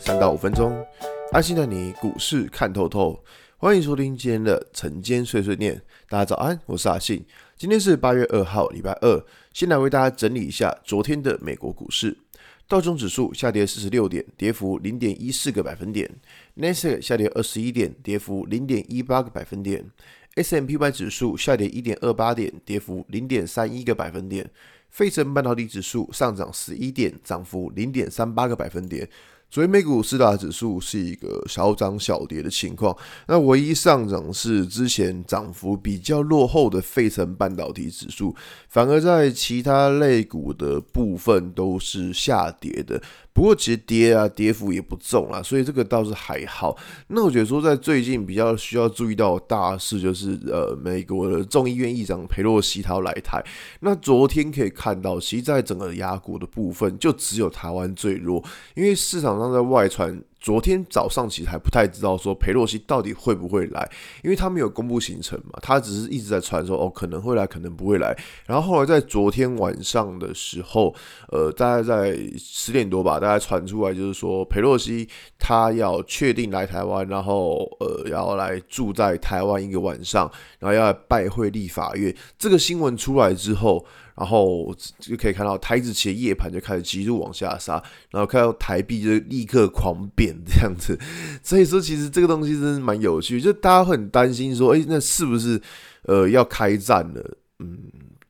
三到五分钟，阿信带你股市看透透。欢迎收听今天的晨间碎碎念。大家早安，我是阿信。今天是八月二号，礼拜二。先来为大家整理一下昨天的美国股市。道琼指数下跌四十六点，跌幅零点一四个百分点。纳斯达克下跌二十一点，跌幅零点一八个百分点。S M P Y 指数下跌一点二八点，跌幅零点三一个百分点。费城半导体指数上涨十一点，涨幅零点三八个百分点。所以美股四大指数是一个小涨小跌的情况，那唯一上涨是之前涨幅比较落后的费城半导体指数，反而在其他类股的部分都是下跌的。不过其实跌啊，跌幅也不重啦，所以这个倒是还好。那我觉得说，在最近比较需要注意到大事就是，呃，美国的众议院议长佩洛西他来台。那昨天可以看到，其实在整个亚股的部分，就只有台湾最弱，因为市场上在外传。昨天早上其实还不太知道说裴洛西到底会不会来，因为他没有公布行程嘛，他只是一直在传说哦，可能会来，可能不会来。然后后来在昨天晚上的时候，呃，大概在十点多吧，大概传出来就是说裴洛西他要确定来台湾，然后呃要来住在台湾一个晚上，然后要来拜会立法院。这个新闻出来之后。然后就可以看到台指期的夜盘就开始急速往下杀，然后看到台币就立刻狂贬这样子，所以说其实这个东西真是蛮有趣，就大家会很担心说，诶，那是不是呃要开战了？嗯，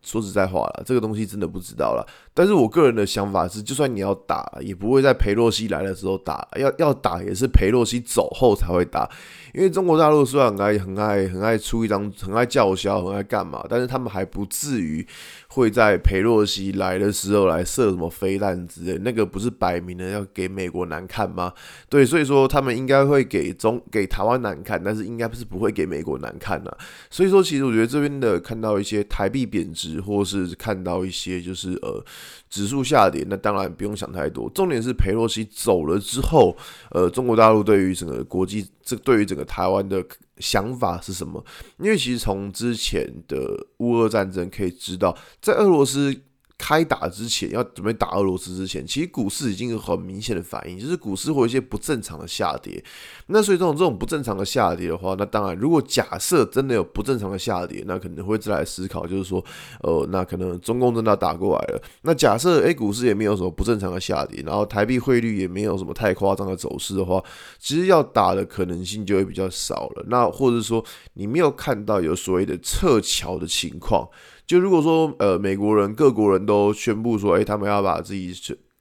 说实在话了，这个东西真的不知道了。但是我个人的想法是，就算你要打，也不会在裴洛西来的时候打，要要打也是裴洛西走后才会打。因为中国大陆虽然很爱很爱很爱出一张很爱叫嚣很爱干嘛，但是他们还不至于会在裴洛西来的时候来射什么飞弹之类，那个不是摆明了要给美国难看吗？对，所以说他们应该会给中给台湾难看，但是应该是不会给美国难看的。所以说，其实我觉得这边的看到一些台币贬值，或是看到一些就是呃。指数下跌，那当然不用想太多。重点是裴洛西走了之后，呃，中国大陆对于整个国际，这对于整个台湾的想法是什么？因为其实从之前的乌俄战争可以知道，在俄罗斯。开打之前要准备打俄罗斯之前，其实股市已经有很明显的反应，就是股市会有一些不正常的下跌。那所以这种这种不正常的下跌的话，那当然，如果假设真的有不正常的下跌，那可能会再来思考，就是说，呃，那可能中共真的打过来了。那假设 A 股市也没有什么不正常的下跌，然后台币汇率也没有什么太夸张的走势的话，其实要打的可能性就会比较少了。那或者说你没有看到有所谓的撤侨的情况。就如果说呃美国人各国人都宣布说，诶他们要把自己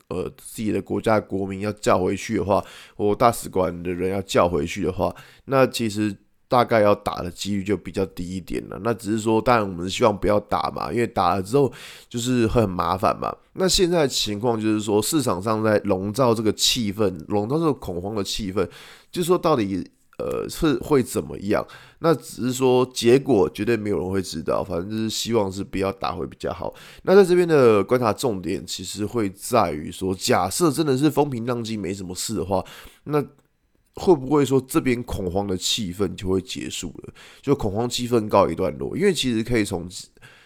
呃自己的国家国民要叫回去的话，或大使馆的人要叫回去的话，那其实大概要打的几率就比较低一点了。那只是说，当然我们希望不要打嘛，因为打了之后就是会很麻烦嘛。那现在情况就是说，市场上在笼罩这个气氛，笼罩这个恐慌的气氛，就是说到底。呃，是会怎么样？那只是说结果绝对没有人会知道，反正就是希望是不要打会比较好。那在这边的观察重点，其实会在于说，假设真的是风平浪静，没什么事的话，那会不会说这边恐慌的气氛就会结束了？就恐慌气氛告一段落？因为其实可以从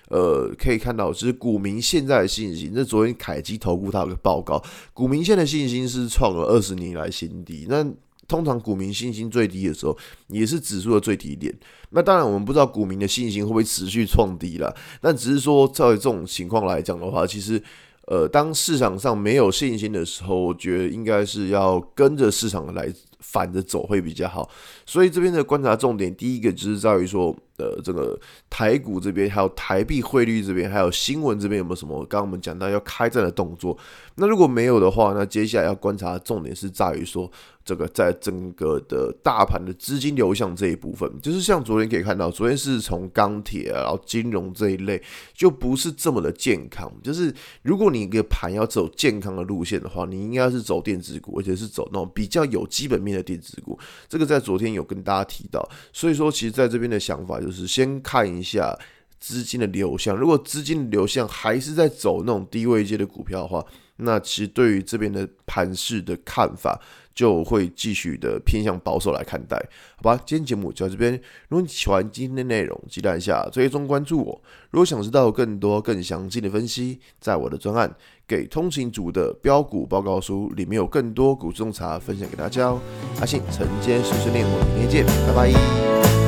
呃可以看到，就是股民现在的信心。那昨天凯基投顾他有个报告，股民现在的信心是创了二十年来新低。那通常股民信心最低的时候，也是指数的最低点。那当然，我们不知道股民的信心会不会持续创低了。但只是说，在这种情况来讲的话，其实，呃，当市场上没有信心的时候，我觉得应该是要跟着市场来反着走会比较好。所以这边的观察重点，第一个就是在于说。呃这个台股这边，还有台币汇率这边，还有新闻这边有没有什么？刚刚我们讲到要开战的动作，那如果没有的话，那接下来要观察的重点是在于说，这个在整个的大盘的资金流向这一部分，就是像昨天可以看到，昨天是从钢铁啊，然后金融这一类，就不是这么的健康。就是如果你一个盘要走健康的路线的话，你应该是走电子股，而且是走那种比较有基本面的电子股。这个在昨天有跟大家提到，所以说其实在这边的想法。就是先看一下资金的流向，如果资金流向还是在走那种低位阶的股票的话，那其实对于这边的盘势的看法就会继续的偏向保守来看待，好吧？今天节目就到这边。如果你喜欢今天的内容，记得按下追踪关注我。如果想知道更多更详细的分析，在我的专案《给通勤族的标股报告书》里面有更多股市洞察分享给大家哦。阿信晨间碎碎念，我们明天见，拜拜。